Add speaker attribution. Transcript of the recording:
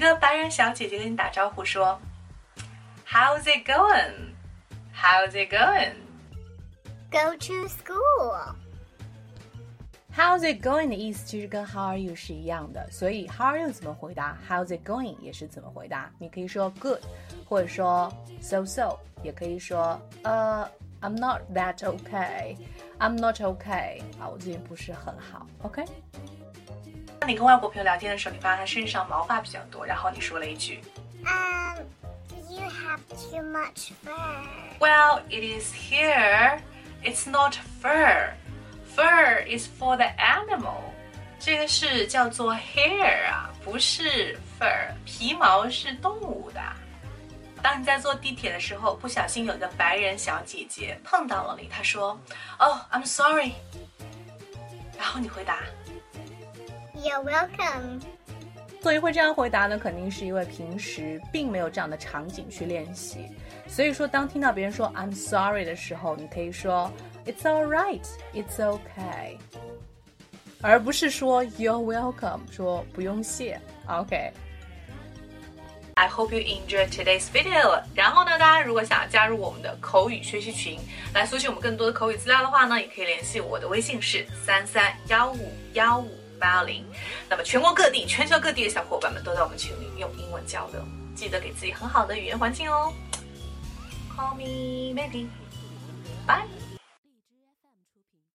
Speaker 1: 个白人小姐姐跟你打招呼说，How's it going? How's it going?
Speaker 2: Go to school.
Speaker 3: How's it going 的意思其实跟 How are you 是一样的，所以 How are you 怎么回答，How's it going 也是怎么回答。你可以说 Good，或者说 So so，也可以说呃 I'm not that okay. I'm not okay. 啊，我最近不是很好。OK。
Speaker 1: 当你跟外国朋友聊天的时候，你发现他身上毛发比较多，然后你说了一句
Speaker 2: Um, you have too much fur.
Speaker 1: Well, it is here. It's not fur. Fur is for the animal. 这个是叫做 hair 啊，不是 fur。皮毛是动物的。当你在坐地铁的时候，不小心有一个白人小姐姐碰到了你，她说：“Oh, I'm sorry。”然后你回答
Speaker 2: You're welcome.
Speaker 3: 所以会这样回答呢，肯定是因为平时并没有这样的场景去练习。所以说，当听到别人说 "I'm sorry" 的时候，你可以说 "It's all right, it's okay"，而不是说 "You're welcome"，说不用谢。OK。
Speaker 1: I hope you enjoyed today's video。然后呢，大家如果想要加入我们的口语学习群，来索取我们更多的口语资料的话呢，也可以联系我的微信是三三幺五幺五八零。那么全国各地、全球各地的小伙伴们都在我们群里用英文交流，记得给自己很好的语言环境哦。Call me maybe. Bye.